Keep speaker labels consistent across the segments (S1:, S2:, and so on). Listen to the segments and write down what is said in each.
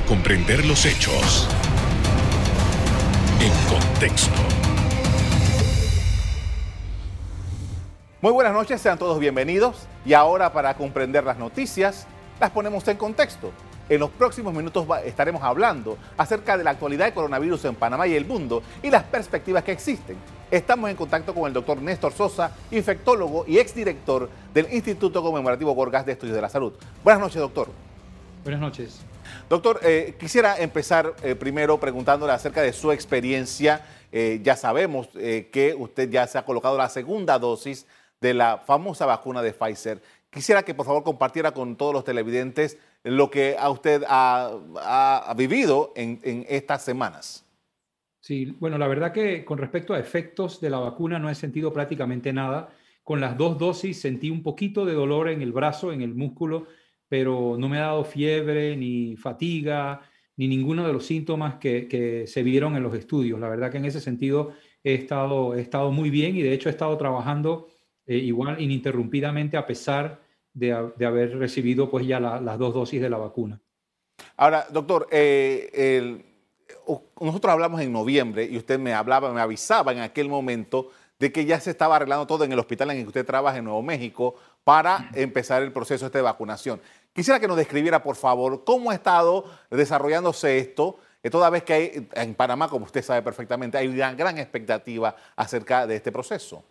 S1: para comprender los hechos en contexto.
S2: Muy buenas noches, sean todos bienvenidos. Y ahora para comprender las noticias, las ponemos en contexto. En los próximos minutos estaremos hablando acerca de la actualidad del coronavirus en Panamá y el mundo y las perspectivas que existen. Estamos en contacto con el doctor Néstor Sosa, infectólogo y exdirector del Instituto Conmemorativo Gorgas de Estudios de la Salud. Buenas noches, doctor.
S3: Buenas noches.
S2: Doctor, eh, quisiera empezar eh, primero preguntándole acerca de su experiencia. Eh, ya sabemos que usted ya se ha colocado la segunda dosis de la famosa vacuna de Pfizer. Quisiera que por favor compartiera con todos los televidentes lo que a usted ha, vivido en, estas semanas.
S3: Sí, bueno, la verdad que con respecto a efectos de la vacuna no he sentido prácticamente nada. Con las dos dosis sentí un poquito de dolor en el brazo, en el músculo, pero no me ha dado fiebre, ni fatiga, ni ninguno de los síntomas que, se vieron en los estudios. La verdad que en ese sentido he estado, he estado muy bien y de hecho he estado trabajando eh, igual ininterrumpidamente a pesar de, haber recibido pues ya las dos dosis de la vacuna.
S2: Ahora, doctor, eh, nosotros hablamos en noviembre y usted me hablaba, me avisaba en aquel momento de que ya se estaba arreglando todo en el hospital en el que usted trabaja en Nuevo México para empezar el proceso de vacunación. Quisiera que nos describiera, por favor, cómo ha estado desarrollándose esto, toda vez que hay, en Panamá, como usted sabe perfectamente, hay una gran expectativa acerca de este proceso.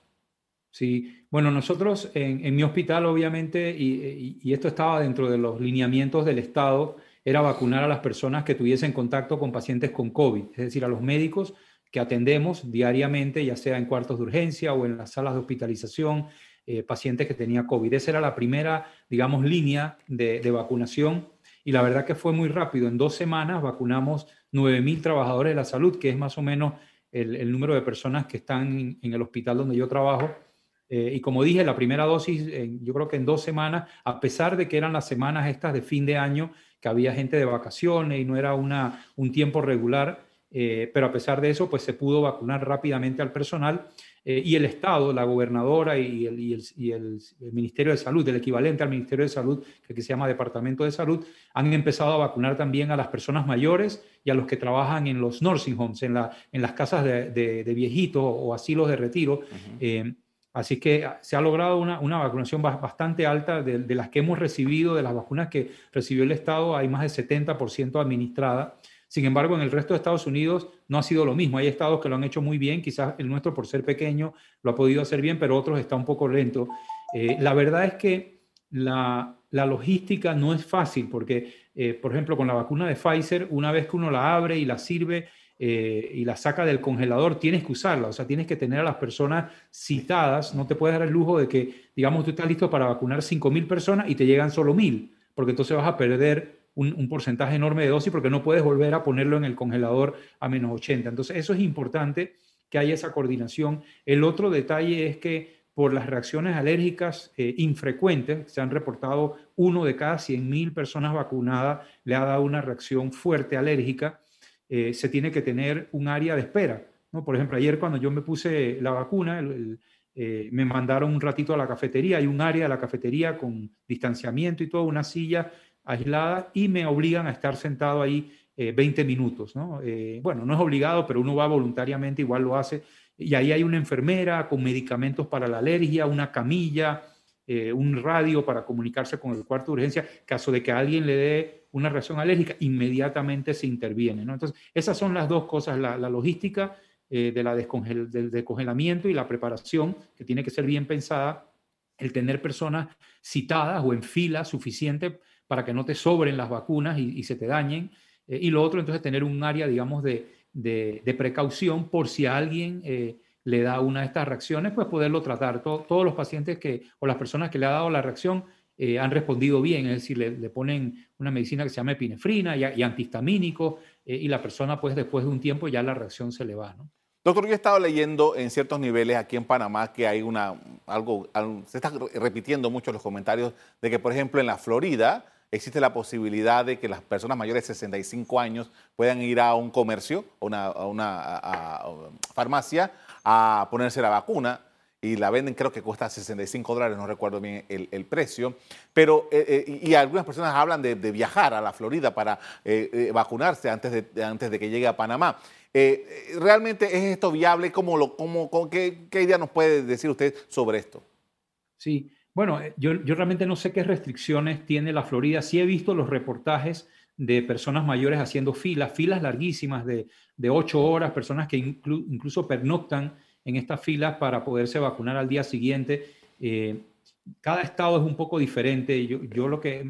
S3: Sí, bueno, nosotros en, mi hospital, obviamente, y, esto estaba dentro de los lineamientos del Estado, era vacunar a las personas que tuviesen contacto con pacientes con COVID, es decir, a los médicos que atendemos diariamente, ya sea en cuartos de urgencia o en las salas de hospitalización, eh, pacientes que tenían COVID. Esa era la primera, digamos, línea de, vacunación y la verdad que fue muy rápido. En dos semanas vacunamos 9.000 trabajadores de la salud, que es más o menos el, número de personas que están en el hospital donde yo trabajo eh, y como dije, la primera dosis, yo creo que en dos semanas, a pesar de que eran las semanas estas de fin de año, que había gente de vacaciones y no era una, un tiempo regular, eh, pero a pesar de eso, pues se pudo vacunar rápidamente al personal eh, y el Estado, la gobernadora y el, y, el, Ministerio de Salud, el equivalente al Ministerio de Salud, que aquí se llama Departamento de Salud, han empezado a vacunar también a las personas mayores y a los que trabajan en los nursing homes, en, la, en las casas de, de, viejitos o asilos de retiro. Así que se ha logrado una, vacunación bastante alta de, las que hemos recibido, de las vacunas que recibió el Estado, hay más del 70% administrada. Sin embargo, en el resto de Estados Unidos no ha sido lo mismo. Hay estados que lo han hecho muy bien, quizás el nuestro por ser pequeño lo ha podido hacer bien, pero otros está un poco lento. Eh, la verdad es que la, logística no es fácil porque, eh, por ejemplo, con la vacuna de Pfizer, una vez que uno la abre y la sirve, eh, y la saca del congelador, tienes que usarla, o sea, tienes que tener a las personas citadas, no te puedes dar el lujo de que, digamos, tú estás listo para vacunar 5.000 personas y te llegan solo 1.000, porque entonces vas a perder un, porcentaje enorme de dosis porque no puedes volver a ponerlo en el congelador a menos 80. Entonces, eso es importante que haya esa coordinación. El otro detalle es que por las reacciones alérgicas eh, infrecuentes, se han reportado uno de cada 100.000 personas vacunadas le ha dado una reacción fuerte alérgica. Eh, se tiene que tener un área de espera. ¿no? Por ejemplo, ayer cuando yo me puse la vacuna, eh, me mandaron un ratito a la cafetería, hay un área de la cafetería con distanciamiento y todo, una silla aislada y me obligan a estar sentado ahí 20 eh, minutos. ¿no? bueno, no es obligado, pero uno va voluntariamente, igual lo hace. Y ahí hay una enfermera con medicamentos para la alergia, una camilla, un radio para comunicarse con el cuarto de urgencia, caso de que alguien le dé una reacción alérgica, inmediatamente se interviene. ¿no? Entonces, esas son las dos cosas, la, logística eh, de la del descongelamiento y la preparación, que tiene que ser bien pensada, el tener personas citadas o en fila suficiente para que no te sobren las vacunas y, se te dañen. Eh, y lo otro, entonces, tener un área, digamos, de, de, precaución por si a alguien eh, le da una de estas reacciones, pues poderlo tratar. todos los pacientes que, o las personas que le ha dado la reacción eh, han respondido bien, es decir, le, ponen una medicina que se llama epinefrina y, eh, y la persona, pues después de un tiempo ya la reacción se le va, ¿no?
S2: Doctor, yo he estado leyendo en ciertos niveles aquí en Panamá que hay una, algo, se está repitiendo mucho los comentarios de que, por ejemplo, en la Florida existe la posibilidad de que las personas mayores de 65 años puedan ir a un comercio, a una, farmacia, a ponerse la vacuna y la venden, creo que cuesta 65 dólares, no recuerdo bien el, precio, pero eh, eh, y algunas personas hablan de, viajar a la Florida para eh, vacunarse antes de, antes de que llegue a Panamá. ¿Realmente es esto viable? ¿Cómo lo, cómo, qué, idea nos puede decir usted sobre esto?
S3: Sí, bueno, yo, yo realmente no sé qué restricciones tiene la Florida. Sí he visto los reportajes de personas mayores haciendo filas, filas larguísimas de, de ocho horas, personas que incluso pernoctan en estas filas para poderse vacunar al día siguiente. Eh, cada estado es un poco diferente. Yo, yo lo que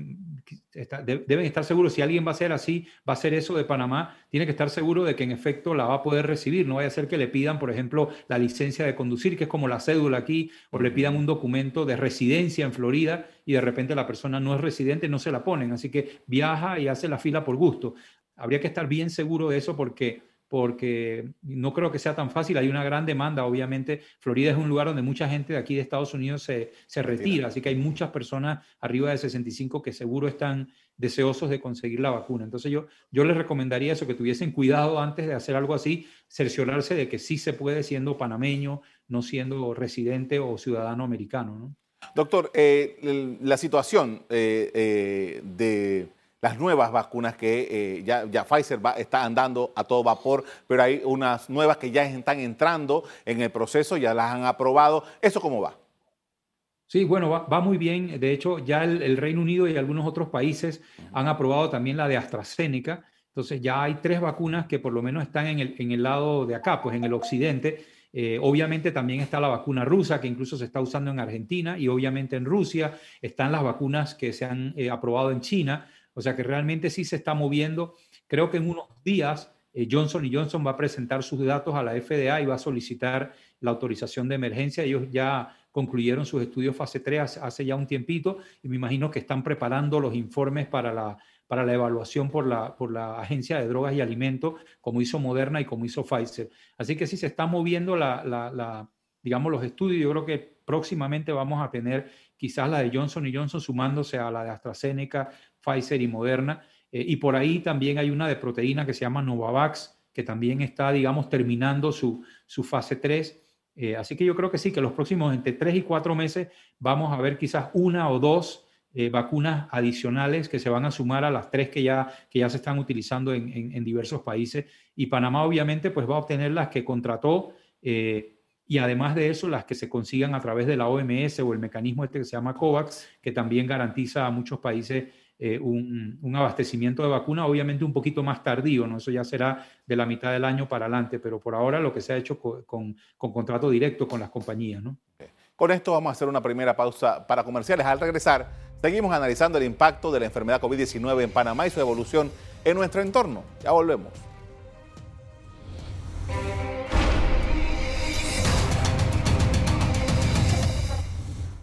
S3: deben estar seguros, si alguien va a ser así, va a ser eso de Panamá, tiene que estar seguro de que en efecto la va a poder recibir. No vaya a ser que le pidan, por ejemplo, la licencia de conducir, que es como la cédula aquí, o le pidan un documento de residencia en Florida y de repente la persona no es residente, no se la ponen. Así que viaja y hace la fila por gusto. Habría que estar bien seguro de eso porque porque no creo que sea tan fácil. Hay una gran demanda, obviamente. Florida es un lugar donde mucha gente de aquí de Estados Unidos se, se retira, así que hay muchas personas arriba de 65 que seguro están deseosos de conseguir la vacuna. Entonces yo, yo les recomendaría eso, que tuviesen cuidado antes de hacer algo así, cerciorarse de que sí se puede siendo panameño, no siendo residente o ciudadano americano.
S2: Doctor, eh, la situación eh, eh, de las nuevas vacunas que eh, ya, ya, Pfizer va, está andando a todo vapor, pero hay unas nuevas que ya están entrando en el proceso, ya las han aprobado. ¿Eso cómo va?
S3: Sí, bueno, va, muy bien. De hecho, ya el, Reino Unido y algunos otros países han aprobado también la de AstraZeneca. Entonces ya hay tres vacunas que por lo menos están en el, en el lado de acá, pues en el occidente. Eh, obviamente también está la vacuna rusa, que incluso se está usando en Argentina, y obviamente en Rusia están las vacunas que se han eh, aprobado en China. O sea que realmente sí se está moviendo. Creo que en unos días eh, Johnson Johnson va a presentar sus datos a la FDA y va a solicitar la autorización de emergencia. Ellos ya concluyeron sus estudios fase 3 hace ya un tiempito y me imagino que están preparando los informes para la, para la evaluación por la, por la Agencia de Drogas y Alimentos, como hizo Moderna y como hizo Pfizer. Así que sí se está moviendo la, la, digamos, los estudios. Yo creo que próximamente vamos a tener quizás la de Johnson y Johnson sumándose a la de AstraZeneca, Pfizer y Moderna. Eh, y por ahí también hay una de proteína que se llama Novavax, que también está, digamos, terminando su, su fase 3. Eh, así que yo creo que sí, que los próximos entre 3 y 4 meses vamos a ver quizás una o dos eh, vacunas adicionales que se van a sumar a las tres que ya, que ya se están utilizando en, en, diversos países. Y Panamá obviamente pues va a obtener las que contrató y además de eso las que se consigan a través de la OMS o el mecanismo este que se llama COVAX, que también garantiza a muchos países eh, un, abastecimiento de vacuna, obviamente un poquito más tardío, ¿no? Eso ya será de la mitad del año para adelante, pero por ahora lo que se ha hecho con, contrato directo con las compañías, ¿no?
S2: Con esto vamos a hacer una primera pausa para comerciales. Al regresar, seguimos analizando el impacto de la enfermedad COVID-19 en Panamá y su evolución en nuestro entorno. Ya volvemos.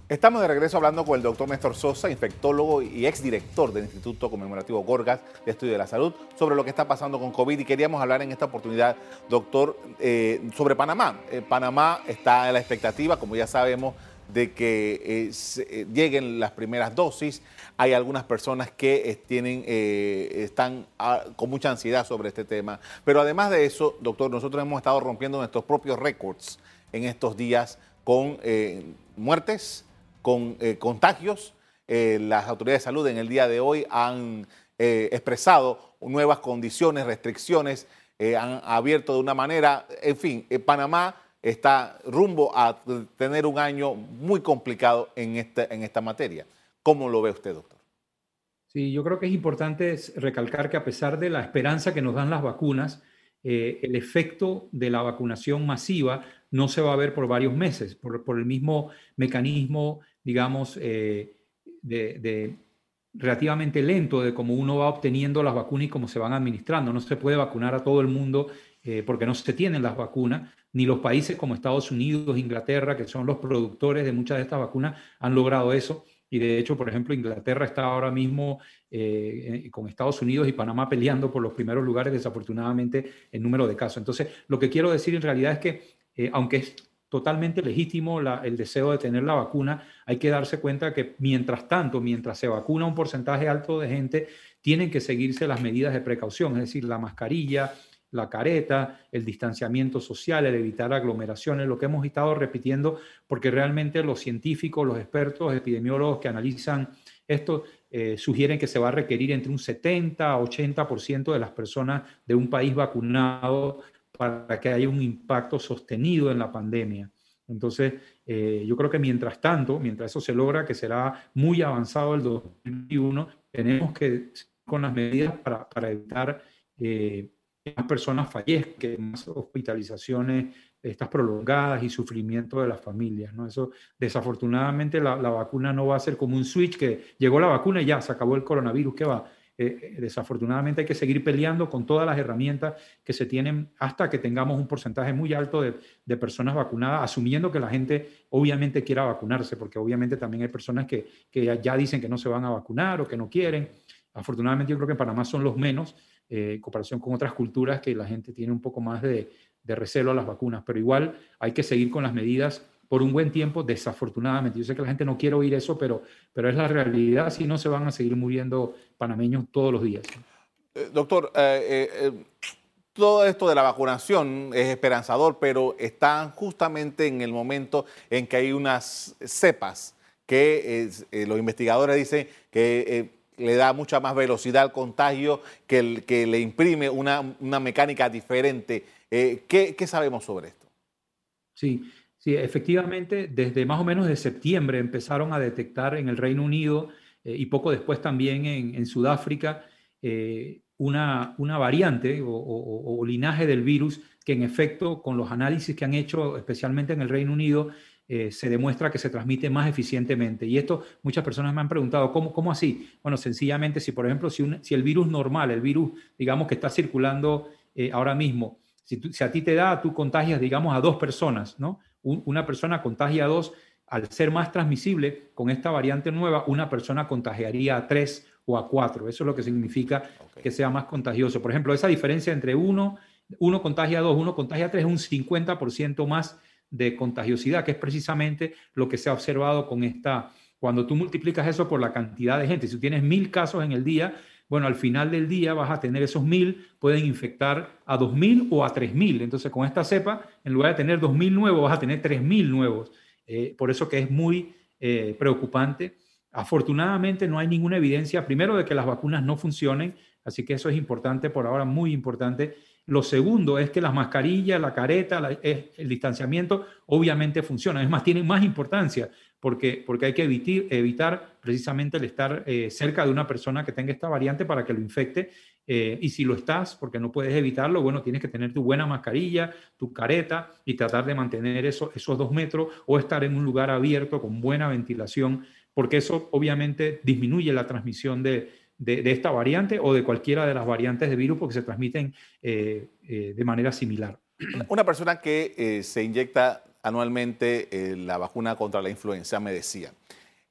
S2: Estamos de regreso hablando con el doctor Néstor Sosa, infectólogo y exdirector del Instituto Conmemorativo Gorgas de Estudio de la Salud, sobre lo que está pasando con COVID. Y queríamos hablar en esta oportunidad, doctor, eh, sobre Panamá. Eh, Panamá está en la expectativa, como ya sabemos, de que eh, lleguen las primeras dosis. Hay algunas personas que tienen, están ah, con mucha ansiedad sobre este tema. Pero además de eso, doctor, nosotros hemos estado rompiendo nuestros propios récords en estos días con muertes con eh, contagios. Eh, las autoridades de salud en el día de hoy han eh, expresado nuevas condiciones, restricciones, han abierto de una manera, en fin, Panamá está rumbo a tener un año muy complicado en esta, en esta materia. ¿Cómo lo ve usted, doctor?
S3: Sí, yo creo que es importante recalcar que a pesar de la esperanza que nos dan las vacunas, el efecto de la vacunación masiva no se va a ver por varios meses, por, por el mismo mecanismo digamos, eh, de, relativamente lento de cómo uno va obteniendo las vacunas y cómo se van administrando. No se puede vacunar a todo el mundo eh, porque no se tienen las vacunas, ni los países como Estados Unidos, Inglaterra, que son los productores de muchas de estas vacunas, han logrado eso. Y de hecho, por ejemplo, Inglaterra está ahora mismo eh, con Estados Unidos y Panamá peleando por los primeros lugares, desafortunadamente, en número de casos. Entonces, lo que quiero decir en realidad es que, aunque es totalmente legítimo el deseo de tener la vacuna. Hay que darse cuenta que mientras tanto, mientras se vacuna un porcentaje alto de gente, tienen que seguirse las medidas de precaución, es decir, la mascarilla, la careta, el distanciamiento social, el evitar aglomeraciones, lo que hemos estado repitiendo, porque realmente los científicos, los expertos, epidemiólogos que analizan esto, eh, sugieren que se va a requerir entre un 70 a 80% de las personas de un país vacunado para que haya un impacto sostenido en la pandemia. Entonces, eh, yo creo que mientras tanto, mientras eso se logra, que será muy avanzado el 2021, tenemos que con las medidas para, evitar eh, que más personas fallezcan, más hospitalizaciones, estas prolongadas y sufrimiento de las familias. ¿no? Eso, desafortunadamente, la, vacuna no va a ser como un switch que llegó la vacuna y ya se acabó el coronavirus. ¿Qué va? Eh, eh, desafortunadamente hay que seguir peleando con todas las herramientas que se tienen hasta que tengamos un porcentaje muy alto de, personas vacunadas, asumiendo que la gente obviamente quiera vacunarse, porque obviamente también hay personas que, que ya dicen que no se van a vacunar o que no quieren. Afortunadamente yo creo que en Panamá son los menos, eh, en comparación con otras culturas que la gente tiene un poco más de, de recelo a las vacunas, pero igual hay que seguir con las medidas por un buen tiempo, desafortunadamente. Yo sé que la gente no quiere oír eso, pero, pero es la realidad, si no se van a seguir muriendo panameños todos los días.
S2: Eh, doctor, eh, eh, todo esto de la vacunación es esperanzador, pero están justamente en el momento en que hay unas cepas que los investigadores dicen que le da mucha más velocidad al contagio, que, el, que le imprime una, una mecánica diferente. ¿qué, ¿Qué sabemos sobre esto?
S3: Sí, Sí, efectivamente, desde más o menos de septiembre empezaron a detectar en el Reino Unido eh, y poco después también en, Sudáfrica eh, una, una, variante o, linaje del virus que en efecto con los análisis que han hecho especialmente en el Reino Unido eh, se demuestra que se transmite más eficientemente. Y esto muchas personas me han preguntado, ¿cómo, cómo así? Bueno, sencillamente si por ejemplo si, un, si el virus normal, el virus digamos que está circulando ahora mismo, si, a ti te da, tú contagias digamos a dos personas, ¿no? Una persona contagia a dos, al ser más transmisible, con esta variante nueva, una persona contagiaría a tres o a cuatro. Eso es lo que significa okay. que sea más contagioso. Por ejemplo, esa diferencia entre uno, uno contagia a dos, uno contagia a tres, es un 50% más de contagiosidad, que es precisamente lo que se ha observado con esta, cuando tú multiplicas eso por la cantidad de gente, si tú tienes mil casos en el día, bueno, al final del día vas a tener esos mil, pueden infectar a dos mil o a tres mil. Entonces, con esta cepa, en lugar de tener dos mil nuevos, vas a tener tres mil nuevos. Eh, por eso que es muy eh, preocupante. Afortunadamente, no hay ninguna evidencia, primero, de que las vacunas no funcionen, así que eso es importante por ahora, muy importante. Lo segundo es que las mascarillas, la careta, el distanciamiento, obviamente funcionan. Es más, tienen más importancia porque, porque hay que evitar, evitar precisamente el estar eh, cerca de una persona que tenga esta variante para que lo infecte. Eh, y si lo estás, porque no puedes evitarlo, bueno, tienes que tener tu buena mascarilla, tu careta y tratar de mantener eso, esos dos metros o estar en un lugar abierto con buena ventilación, porque eso obviamente disminuye la transmisión de, de, esta variante o de cualquiera de las variantes de virus porque se transmiten eh, eh, de manera similar.
S2: Una persona que eh, se inyecta anualmente la vacuna contra la influenza, me decía.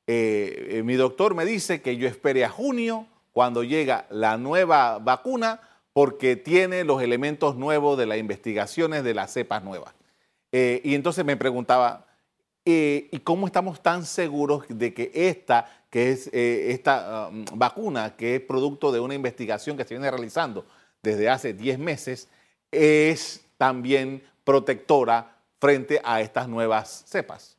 S2: Mi doctor me dice que yo espere a junio cuando llega la nueva vacuna porque tiene los elementos nuevos de las investigaciones de las cepas nuevas. Y entonces me preguntaba, eh, ¿y cómo estamos tan seguros de que esta, que es esta um, vacuna, que es producto de una investigación que se viene realizando desde hace 10 meses, es también protectora frente a estas nuevas cepas.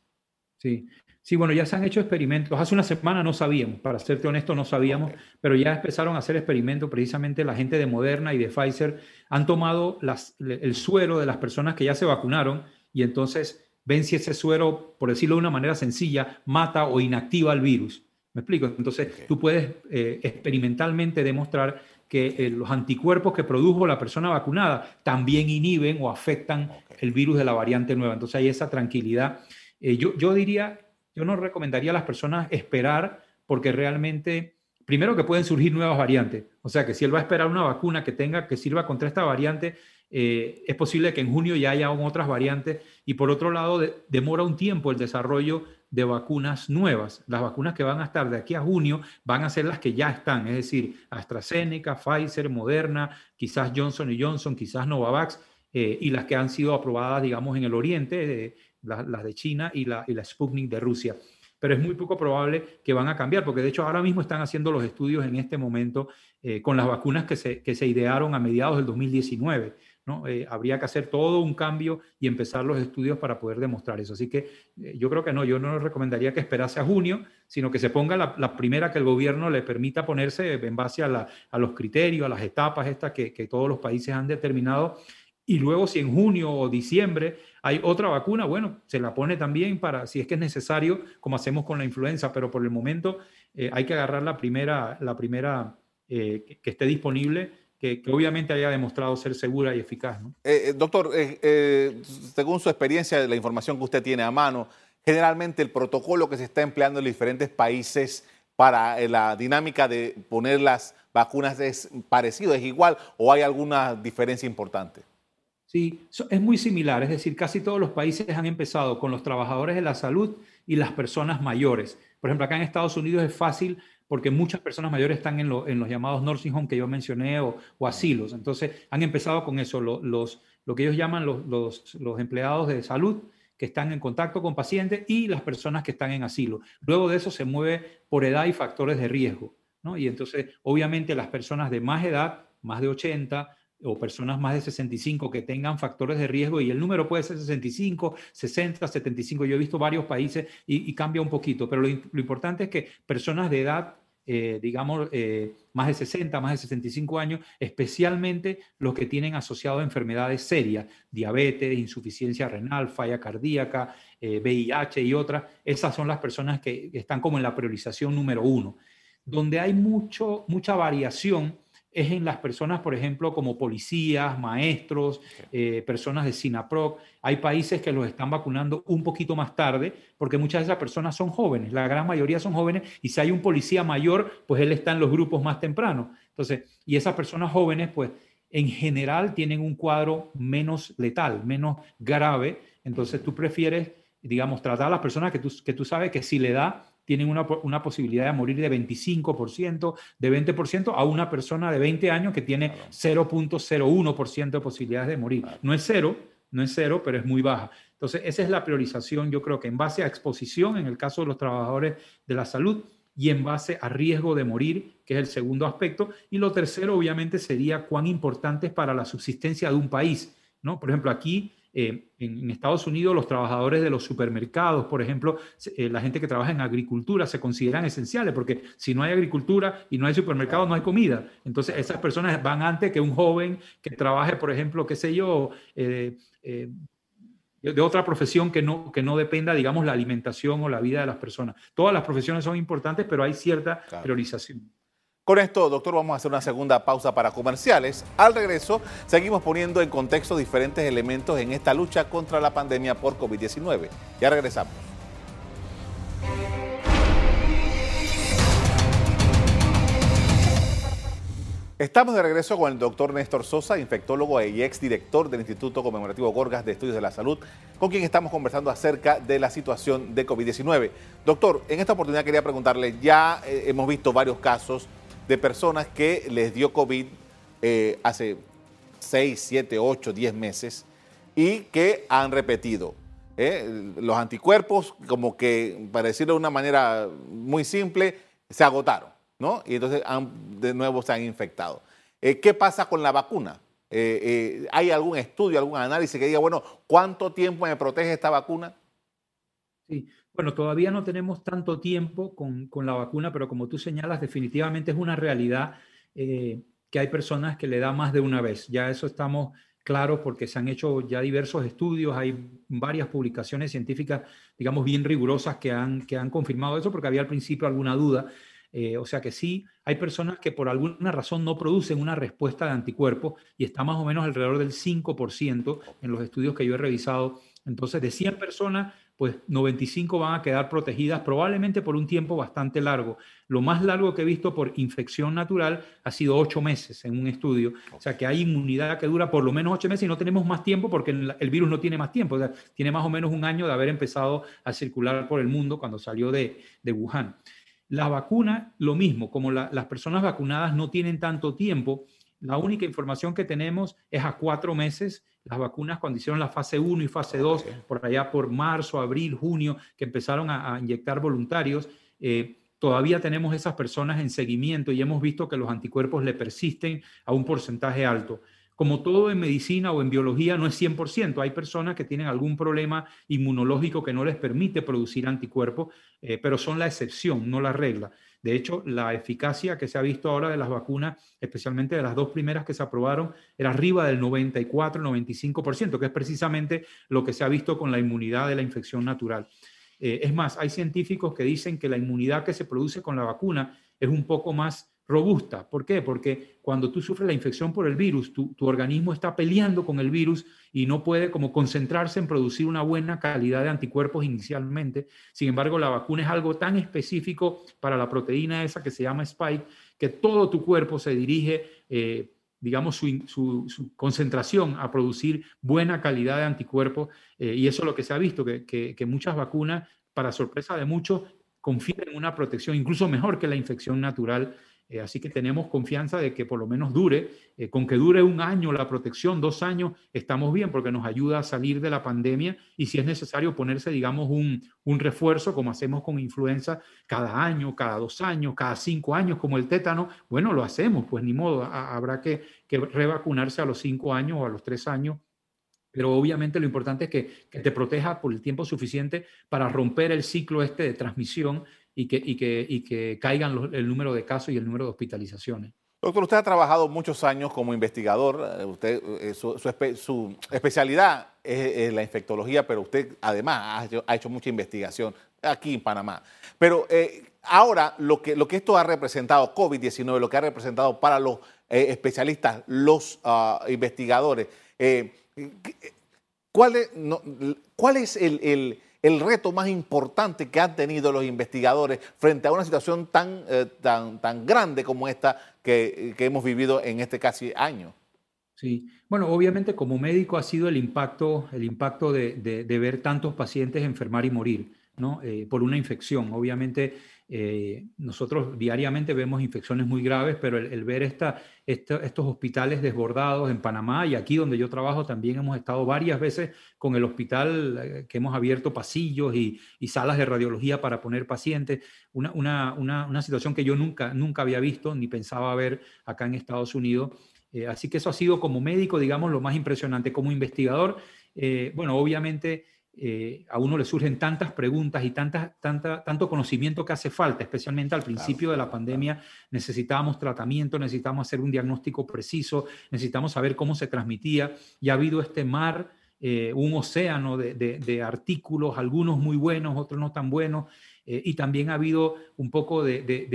S3: Sí, sí, bueno, ya se han hecho experimentos. Hace una semana no sabíamos, para serte honesto, no sabíamos, okay. pero ya empezaron a hacer experimentos. Precisamente la gente de Moderna y de Pfizer han tomado las, el suero de las personas que ya se vacunaron y entonces ven si ese suero, por decirlo de una manera sencilla, mata o inactiva el virus. ¿Me explico? Entonces, okay. tú puedes eh, experimentalmente demostrar que eh, los anticuerpos que produjo la persona vacunada también inhiben o afectan okay. el virus de la variante nueva. Entonces hay esa tranquilidad. Eh, yo, yo diría, yo no recomendaría a las personas esperar porque realmente, primero que pueden surgir nuevas variantes. O sea que si él va a esperar una vacuna que tenga, que sirva contra esta variante, eh, es posible que en junio ya haya otras variantes. Y por otro lado, de, demora un tiempo el desarrollo de vacunas nuevas. Las vacunas que van a estar de aquí a junio van a ser las que ya están, es decir, AstraZeneca, Pfizer, Moderna, quizás Johnson Johnson, quizás Novavax, eh, y las que han sido aprobadas, digamos, en el Oriente, eh, las, de China y la, Sputnik de Rusia. pero es muy poco probable que van a cambiar, porque de hecho ahora mismo están haciendo los estudios en este momento con las vacunas que se idearon a mediados del 2019. ¿No? Eh, habría que hacer todo un cambio y empezar los estudios para poder demostrar eso. Así que eh, yo creo que no, yo no recomendaría que esperase a junio, sino que se ponga la, primera que el gobierno le permita ponerse en base a, los criterios, a las etapas estas que, todos los países han determinado y luego si en junio o diciembre hay otra vacuna, bueno, se la pone también para si es que es necesario, como hacemos con la influenza, pero por el momento eh, hay que agarrar la primera, la primera que, esté disponible, que, obviamente haya demostrado ser segura y eficaz.
S2: Eh, doctor, según su experiencia, la información que usted tiene a mano, generalmente el protocolo que se está empleando en los diferentes países para la dinámica de poner las vacunas es parecido, es igual o hay alguna diferencia importante?
S3: Sí, es muy similar, es decir, casi todos los países han empezado con los trabajadores de la salud y las personas mayores. Por ejemplo, acá en Estados Unidos es fácil porque muchas personas mayores están en, los llamados nursing home que yo mencioné o, asilos. Entonces, han empezado con eso, los, lo que ellos llaman los, los, empleados de salud que están en contacto con pacientes y las personas que están en asilo. Luego de eso se mueve por edad y factores de riesgo. ¿no? Y entonces, obviamente, las personas de más edad, más de 80, o personas más de 65 que tengan factores de riesgo y el número puede ser 65, 60, 75. Yo he visto varios países y, cambia un poquito, pero lo, importante es que personas de edad, eh, digamos, eh, más de 60, más de 65 años, especialmente los que tienen asociado enfermedades serias, diabetes, insuficiencia renal, falla cardíaca, VIH eh, y otras, esas son las personas que están como en la priorización número uno. Donde hay mucho, mucha variación es en las personas, por ejemplo, como policías, maestros, eh, personas de SINAPROC. Hay países que los están vacunando un poquito más tarde, porque muchas de esas personas son jóvenes, la gran mayoría son jóvenes, y si hay un policía mayor, pues él está en los grupos más tempranos. Entonces, y esas personas jóvenes, pues en general tienen un cuadro menos letal, menos grave, entonces tú prefieres, digamos, tratar a las personas que tú, que tú sabes que si le da tienen una, una, posibilidad de morir de 25%, de 20% a una persona de 20 años que tiene 0.01% de posibilidades de morir. No es cero, no es cero, pero es muy baja. Entonces, esa es la priorización, yo creo que en base a exposición, en el caso de los trabajadores de la salud, y en base a riesgo de morir, que es el segundo aspecto. Y lo tercero, obviamente, sería cuán importante es para la subsistencia de un país. ¿no? Por ejemplo, aquí eh, en, Estados Unidos los trabajadores de los supermercados, por ejemplo, eh, la gente que trabaja en agricultura se consideran esenciales porque si no hay agricultura y no hay supermercados no hay comida. Entonces esas personas van antes que un joven que trabaje, por ejemplo, qué sé yo, eh, de otra profesión que no, que no dependa, digamos, la alimentación o la vida de las personas. Todas las profesiones son importantes, pero hay cierta priorización.
S2: Con esto, doctor, vamos a hacer una segunda pausa para comerciales. Al regreso, seguimos poniendo en contexto diferentes elementos en esta lucha contra la pandemia por COVID-19. Ya regresamos. Estamos de regreso con el doctor Néstor Sosa, infectólogo y exdirector del Instituto Conmemorativo Gorgas de Estudios de la Salud, con quien estamos conversando acerca de la situación de COVID-19. Doctor, en esta oportunidad quería preguntarle, ya eh, hemos visto varios casos de personas que les dio COVID eh, hace 6, 7, 8, 10 meses y que han repetido. ¿eh? Los anticuerpos, como que, para decirlo de una manera muy simple, se agotaron, ¿no? Y entonces de nuevo se han infectado. Eh, ¿Qué pasa con la vacuna? ¿Hay algún estudio, algún análisis que diga, bueno, ¿cuánto tiempo me protege esta vacuna?
S3: Sí, bueno, todavía no tenemos tanto tiempo con, la vacuna, pero como tú señalas, definitivamente es una realidad eh, que hay personas que le da más de una vez. Ya eso estamos claros porque se han hecho ya diversos estudios, hay varias publicaciones científicas, digamos, bien rigurosas que han, que han confirmado eso porque había al principio alguna duda. Eh, o sea que sí, hay personas que por alguna razón no producen una respuesta de anticuerpos y está más o menos alrededor del 5% en los estudios que yo he revisado. Entonces, de 100 personas, pues 95 van a quedar protegidas probablemente por un tiempo bastante largo. Lo más largo que he visto por infección natural ha sido ocho meses en un estudio. O sea que hay inmunidad que dura por lo menos ocho meses y no tenemos más tiempo porque el virus no tiene más tiempo. O sea, tiene más o menos un año de haber empezado a circular por el mundo cuando salió de, Wuhan. La vacuna, lo mismo, como las personas vacunadas no tienen tanto tiempo, La única información que tenemos es a cuatro meses. Las vacunas cuando hicieron la fase 1 y fase 2, por allá por marzo, abril, junio, que empezaron a, inyectar voluntarios, eh, todavía tenemos esas personas en seguimiento y hemos visto que los anticuerpos le persisten a un porcentaje alto. Como todo en medicina o en biología no es 100%, hay personas que tienen algún problema inmunológico que no les permite producir anticuerpos, eh, pero son la excepción, no la regla. De hecho, la eficacia que se ha visto ahora de las vacunas, especialmente de las dos primeras que se aprobaron, era arriba del 94-95%, que es precisamente lo que se ha visto con la inmunidad de la infección natural. Eh, es más, hay científicos que dicen que la inmunidad que se produce con la vacuna es un poco más robusta. ¿Por qué? Porque cuando tú sufres la infección por el virus, tu, organismo está peleando con el virus y no puede como concentrarse en producir una buena calidad de anticuerpos inicialmente. Sin embargo, la vacuna es algo tan específico para la proteína esa que se llama spike, que todo tu cuerpo se dirige, eh, digamos, su, concentración a producir buena calidad de anticuerpos. Eh, y eso es lo que se ha visto, que, que muchas vacunas, para sorpresa de muchos, confieren una protección incluso mejor que la infección natural eh, así que tenemos confianza de que por lo menos dure, eh, con que dure un año la protección, dos años, estamos bien porque nos ayuda a salir de la pandemia y si es necesario ponerse, digamos, un, refuerzo como hacemos con influenza cada año, cada dos años, cada cinco años, como el tétano, bueno, lo hacemos, pues ni modo, habrá que, que revacunarse a los cinco años o a los tres años. Pero obviamente lo importante es que, que, te proteja por el tiempo suficiente para romper el ciclo este de transmisión y que, y que, y que caigan el número de casos y el número de hospitalizaciones.
S2: Doctor, usted ha trabajado muchos años como investigador, eh, usted, eh, su, especialidad es, la infectología, pero usted además ha hecho, mucha investigación aquí en Panamá. Pero eh, ahora lo que, lo que esto ha representado, COVID-19, lo que ha representado para los especialistas, los ah, investigadores, ¿cuál es, ¿cuál es el reto más importante que han tenido los investigadores frente a una situación tan, eh, tan, tan grande como esta que, hemos vivido en este casi año?
S3: Sí, bueno, obviamente como médico ha sido el impacto, el impacto de, ver tantos pacientes enfermar y morir, ¿no? Eh, por una infección. Obviamente eh, nosotros diariamente vemos infecciones muy graves, pero el, ver esta, estos hospitales desbordados en Panamá y aquí donde yo trabajo también hemos estado varias veces con el hospital eh, que hemos abierto pasillos y, salas de radiología para poner pacientes, una, una, una, situación que yo nunca, nunca había visto ni pensaba ver acá en Estados Unidos. Eh, así que eso ha sido como médico, digamos, lo más impresionante. Como investigador, bueno, obviamente eh, a uno le surgen tantas preguntas y tanta, tanto conocimiento que hace falta, especialmente al principio de la pandemia necesitábamos tratamiento, necesitábamos hacer un diagnóstico preciso, necesitamos saber cómo se transmitía y ha habido este mar, eh, un océano de, artículos, algunos muy buenos, otros no tan buenos, eh, y también ha habido un poco de,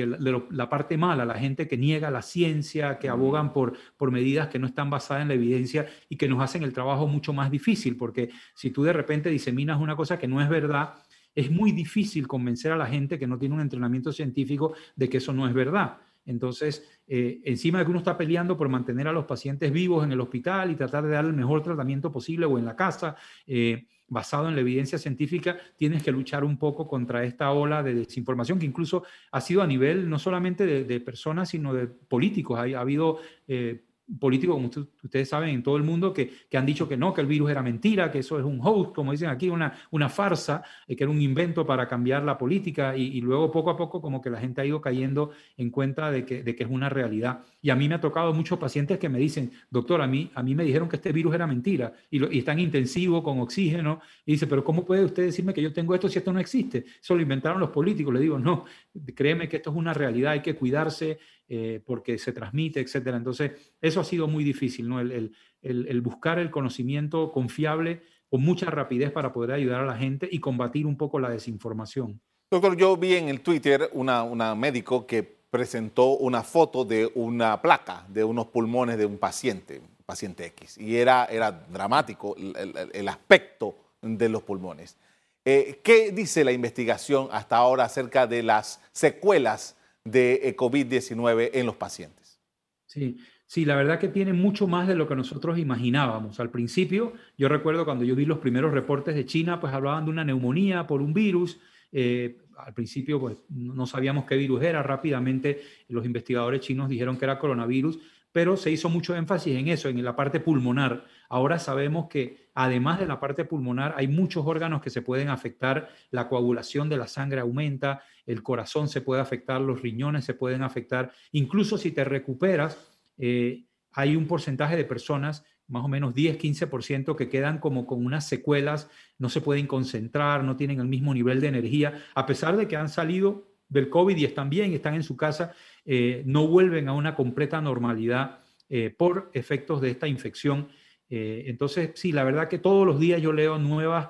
S3: la parte mala, la gente que niega la ciencia, que abogan por, por medidas que no están basadas en la evidencia y que nos hacen el trabajo mucho más difícil, porque si tú de repente diseminas una cosa que no es verdad, es muy difícil convencer a la gente que no tiene un entrenamiento científico de que eso no es verdad. Entonces, eh, encima de que uno está peleando por mantener a los pacientes vivos en el hospital y tratar de dar el mejor tratamiento posible o en la casa, eh, basado en la evidencia científica, tienes que luchar un poco contra esta ola de desinformación que incluso ha sido a nivel no solamente de, personas, sino de políticos. Ha, ha habido eh, políticos, como ustedes saben, en todo el mundo, que, han dicho que no, que el virus era mentira, que eso es un hoax, como dicen aquí, una, una farsa, eh, que era un invento para cambiar la política, y, luego poco a poco como que la gente ha ido cayendo en cuenta de que, de que es una realidad. Y a mí me ha tocado muchos pacientes que me dicen, doctor, a mí, a mí me dijeron que este virus era mentira, y, lo, y está en intensivo, con oxígeno, y dice, pero ¿cómo puede usted decirme que yo tengo esto si esto no existe? Eso lo inventaron los políticos. Le digo, no, créeme que esto es una realidad, hay que cuidarse, eh, porque se transmite, etcétera. Entonces, eso ha sido muy difícil, ¿no? El, buscar el conocimiento confiable con mucha rapidez para poder ayudar a la gente y combatir un poco la desinformación.
S2: Doctor, yo vi en el Twitter una, una médico que presentó una foto de una placa de unos pulmones de un paciente, paciente X, y era, era dramático el, el aspecto de los pulmones. Eh, ¿Qué dice la investigación hasta ahora acerca de las secuelas de eh, COVID-19 en los pacientes.
S3: Sí, sí, la verdad que tiene mucho más de lo que nosotros imaginábamos. Al principio, yo recuerdo cuando yo vi los primeros reportes de China, pues hablaban de una neumonía por un virus. Eh, al principio pues, no sabíamos qué virus era. Rápidamente los investigadores chinos dijeron que era coronavirus, pero se hizo mucho énfasis en eso, en la parte pulmonar. Ahora sabemos que además de la parte pulmonar hay muchos órganos que se pueden afectar, la coagulación de la sangre aumenta, el corazón se puede afectar, los riñones se pueden afectar, incluso si te recuperas, eh, hay un porcentaje de personas más o menos 10-15% que quedan como con unas secuelas, no se pueden concentrar, no tienen el mismo nivel de energía, a pesar de que han salido del COVID y están bien, están en su casa, eh, no vuelven a una completa normalidad eh, por efectos de esta infección. Eh, entonces, sí, la verdad que todos los días yo leo nuevas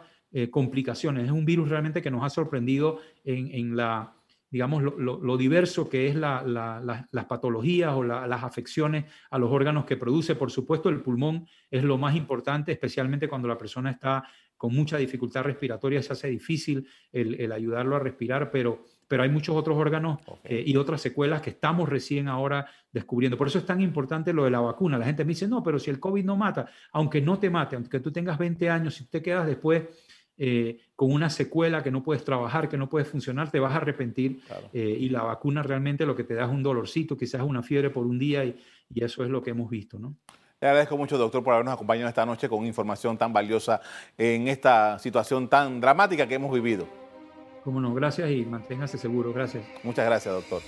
S3: complicaciones. Es un virus realmente que nos ha sorprendido en, la, digamos, lo, diverso que es las patologías o las afecciones a los órganos que produce. Por supuesto, el pulmón es lo más importante, especialmente cuando la persona está con mucha dificultad respiratoria, se hace difícil el ayudarlo a respirar, pero pero hay muchos otros órganos eh, y otras secuelas que estamos recién ahora descubriendo. Por eso es tan importante lo de la vacuna. La gente me dice, no, pero si el COVID no mata, aunque no te mate, aunque tú tengas 20 años, si te quedas después eh, con una secuela que no puedes trabajar, que no puedes funcionar, te vas a arrepentir. Eh, y la vacuna realmente lo que te da es un dolorcito, quizás una fiebre por un día y, y eso es lo que hemos visto, ¿no?
S2: Le agradezco mucho, doctor, por habernos acompañado esta noche con información tan valiosa en esta situación tan dramática que hemos vivido.
S3: Cómo no, gracias y manténgase seguro, gracias.
S2: Muchas gracias, doctor.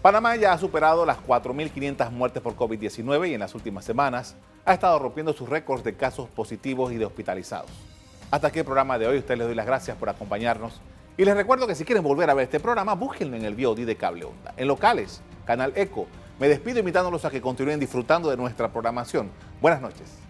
S2: Panamá ya ha superado las 4.500 muertes por COVID-19 y en las últimas semanas ha estado rompiendo sus récords de casos positivos y de hospitalizados. Hasta aquí el programa de hoy. Ustedes les doy las gracias por acompañarnos. Y les recuerdo que si quieren volver a ver este programa, búsquenlo en el VOD de Cable Onda. En locales, Canal Eco. Me despido invitándolos a que continúen disfrutando de nuestra programación. Buenas noches.